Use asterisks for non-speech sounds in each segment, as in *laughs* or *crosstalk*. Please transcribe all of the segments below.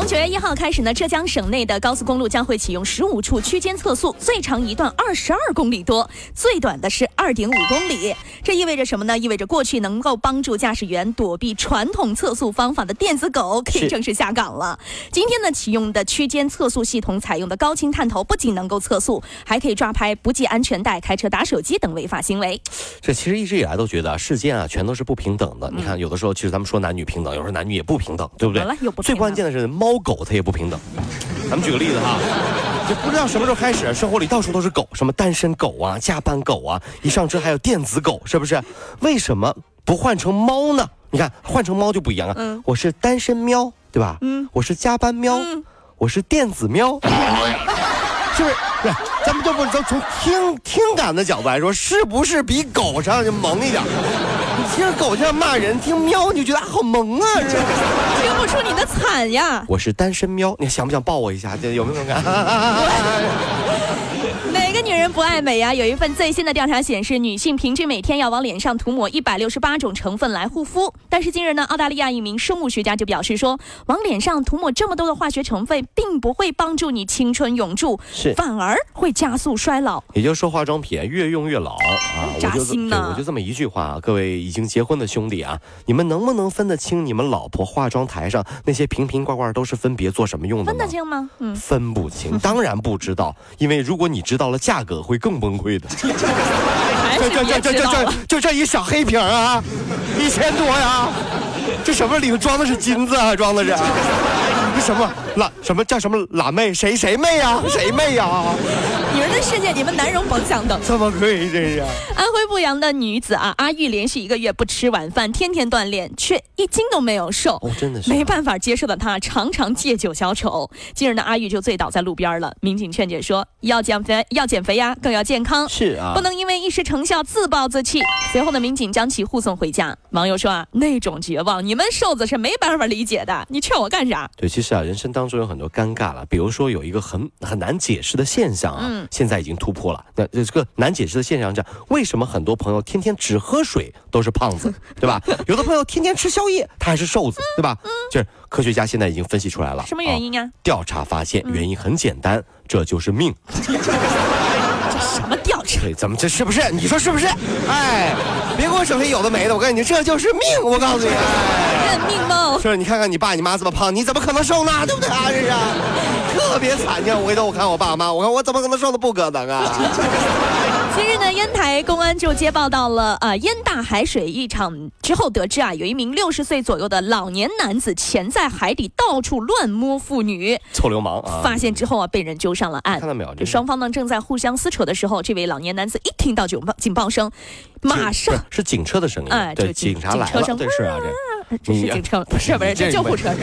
从九月一号开始呢，浙江省内的高速公路将会启用十五处区间测速，最长一段二十二公里多，最短的是二点五公里。这意味着什么呢？意味着过去能够帮助驾驶员躲避传统测速方法的电子狗可以正式下岗了。今天呢，启用的区间测速系统采用的高清探头，不仅能够测速，还可以抓拍不系安全带、开车打手机等违法行为。这其实一直以来都觉得世间啊，全都是不平等的。你看，有的时候其实咱们说男女平等，有时候男女也不平等，对不对？最关键的是。猫狗它也不平等，咱们举个例子哈，就不知道什么时候开始，生活里到处都是狗，什么单身狗啊、加班狗啊，一上车还有电子狗，是不是？为什么不换成猫呢？你看换成猫就不一样啊，嗯，我是单身喵，对吧？嗯，我是加班喵，我是电子喵。*laughs* 是不是？不是，就从听听感的角度来说，是不是比狗上就萌一点？你听狗这样骂人，听喵你就觉得好萌啊！听不出你的惨呀！我是单身喵，你想不想抱我一下？这有没有感？*laughs* 女人不爱美呀！有一份最新的调查显示，女性平均每天要往脸上涂抹一百六十八种成分来护肤。但是近日呢，澳大利亚一名生物学家就表示说，往脸上涂抹这么多的化学成分，并不会帮助你青春永驻，是反而会加速衰老。也就是说，化妆品越用越老啊！扎心呢！我就这么一句话啊，各位已经结婚的兄弟啊，你们能不能分得清你们老婆化妆台上那些瓶瓶罐罐都是分别做什么用的？分得清吗？嗯，分不清，当然不知道，因为如果你知道了价格，会更崩溃的。*laughs* 这这这这这这就这一小黑瓶啊，一千多呀！这什么里头装的是金子啊？装的是？这什么辣？什么叫什么辣妹？谁谁妹呀？谁妹呀？女人的世界，你们男人甭想的。这么可以这是？安徽阜阳的女子啊，阿玉连续一个月不吃晚饭，天天锻炼，却一斤都没有瘦。哦，真的是没办法接受的他，常常借酒消愁。近日呢，阿玉就醉倒在路边了。民警劝解说：要减肥，要减肥呀，更要健康。是啊，不能因为一时成效自暴自弃。随后呢，民警将其护送回家。网友说啊，那种绝望，你们瘦子是没办法理解的。你劝我干啥？对，其实啊，人生当中有很多尴尬了。比如说有一个很很难解释的现象啊，现在已经突破。了，那这个难解释的现象讲，为什么很多朋友天天只喝水都是胖子，对吧？有的朋友天天吃宵夜，他还是瘦子，对吧？嗯就是科学家现在已经分析出来了，什么原因啊？调查发现原因很简单，这就是命。*laughs* 这什么调查？怎么这是不是？你说是不是？哎，别给我整些有的没的，我告诉你，这就是命。我告诉你，认命吗？是，你看看你爸你妈这么胖，你怎么可能瘦呢？*laughs* 对不对啊？这是。特别惨，你看我回头我看我爸妈，我看我怎么可能瘦的不可能啊！今日呢，烟台公安就接报到了啊，烟大海水一场之后，得知啊，有一名六十岁左右的老年男子潜在海底到处乱摸妇女，臭流氓啊！发现之后啊，被人揪上了岸。看到没有？这双方呢正在互相撕扯的时候，这位老年男子一听到警报警报声，马上是警车的声音，哎，对，警察来了，对是啊，这这是警车，不是不是，这救护车是。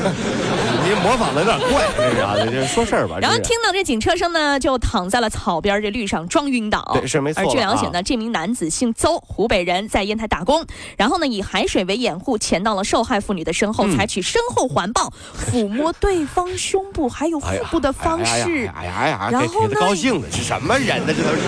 你模仿的有点怪，*laughs* 这是啊，这说事儿吧。然后听到这警车声呢，就躺在了草边这绿上装晕倒。对，是没错。而据了解呢，这名男子姓邹，湖北人，在烟台打工。然后呢，以海水为掩护，潜到了受害妇女的身后，采取身后环抱、抚摸对方胸部还有腹部的方式。哎呀哎呀，然后呢？高兴的是什么人呢？这都是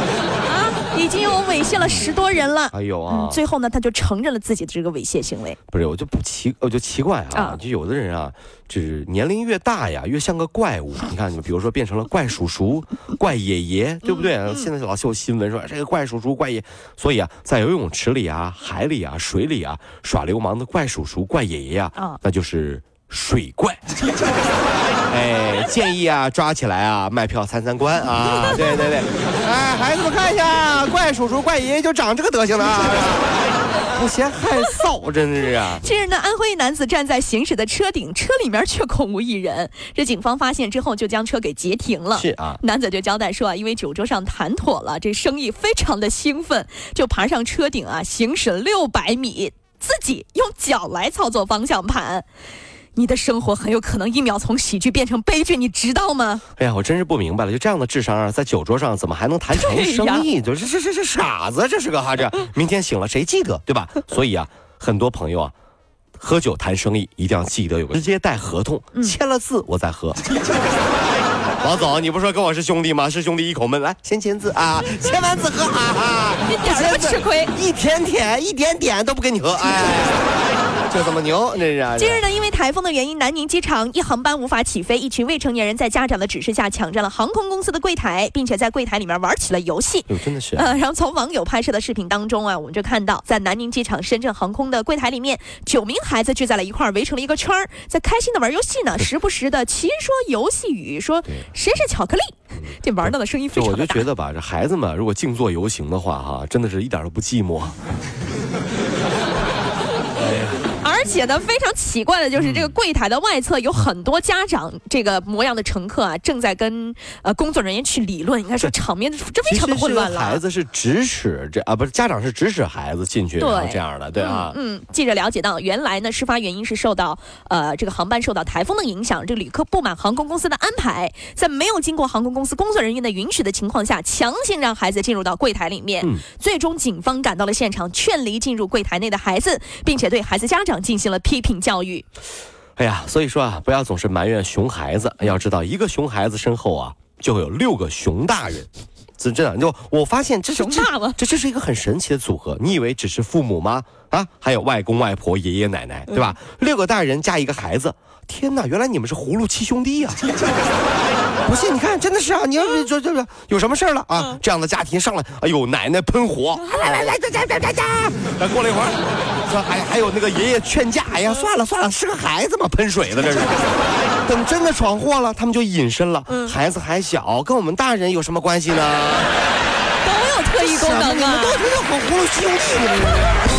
啊，*laughs* 已经有猥亵了十多人了。哎呦啊！最后呢，他就承认了自己的这个猥亵行为。不是，我就不奇，我就奇怪啊，就有的人啊，就是年龄越大呀。越像个怪物，*laughs* 你看，你比如说变成了怪叔叔、*laughs* 怪爷爷，对不对？现在老秀新闻说这个怪叔叔、怪爷，所以啊，在游泳池里啊、海里啊、水里啊耍流氓的怪叔叔、怪爷爷啊，那就是水怪。*laughs* 哎，建议啊，抓起来啊，卖票参参观啊！*laughs* 对对对，哎，孩子们看一下，怪叔叔、怪爷爷就长这个德行了啊，不嫌害臊，真的是啊！近日呢，安徽一男子站在行驶的车顶，车里面却空无一人。这警方发现之后，就将车给截停了。是啊，男子就交代说啊，因为酒桌上谈妥了，这生意非常的兴奋，就爬上车顶啊，行驶六百米，自己用脚来操作方向盘。你的生活很有可能一秒从喜剧变成悲剧，你知道吗？哎呀，我真是不明白了，就这样的智商啊，在酒桌上怎么还能谈成 *laughs* 生意？就是这这这傻子，这是个哈这，*laughs* 明天醒了谁记得对吧？所以啊，很多朋友啊，喝酒谈生意一定要记得有个直接带合同，签了字我再喝。*laughs* 王总，你不说跟我是兄弟吗？是兄弟一口闷，来先签字啊，签完字喝啊，一点都不吃亏，一天天一点点都不跟你喝，哎。就这么牛，这是。今日呢，因为台风的原因，南宁机场一航班无法起飞，一群未成年人在家长的指示下抢占了航空公司的柜台，并且在柜台里面玩起了游戏。真的是。呃，*laughs* 然后从网友拍摄的视频当中啊，我们就看到在南宁机场深圳航空的柜台里面，九名孩子聚在了一块儿，围成了一个圈儿，在开心的玩游戏呢，*laughs* 时不时的齐说游戏语，说谁是巧克力，*laughs* 这玩闹的声音非常大。我就觉得吧，这孩子们如果静坐游行的话，哈，真的是一点都不寂寞。而且呢，非常奇怪的就是这个柜台的外侧有很多家长这个模样的乘客啊，正在跟呃工作人员去理论。应该说场面这非常的混乱了。孩子是指使这啊，不是家长是指使孩子进去，这样的对啊。嗯，记者了解到，原来呢，事发原因是受到呃这个航班受到台风的影响，这个旅客不满航空公司的安排，在没有经过航空公司工作人员的允许的情况下，强行让孩子进入到柜台里面。最终警方赶到了现场，劝离进入柜台内的孩子，并且对孩子家长。进行了批评教育，哎呀，所以说啊，不要总是埋怨熊孩子，要知道一个熊孩子身后啊，就会有六个熊大人。真的，就我发现这是这？这这是一个很神奇的组合。你以为只是父母吗？啊，还有外公外婆、爷爷奶奶，对吧？六个大人加一个孩子，天哪，原来你们是葫芦七兄弟呀！*laughs* 不信你看，真的是啊！你要是这这这有什么事儿了啊？这样的家庭上来，哎呦，奶奶喷火，来来来，来来来来来，过了一会儿，说还还有那个爷爷劝架，哎呀，算了算了，是个孩子嘛，喷水的这是。等真的闯祸了，他们就隐身了。孩子还小，跟我们大人有什么关系呢？*laughs* 都有特异功能啊！都是好葫芦兄弟。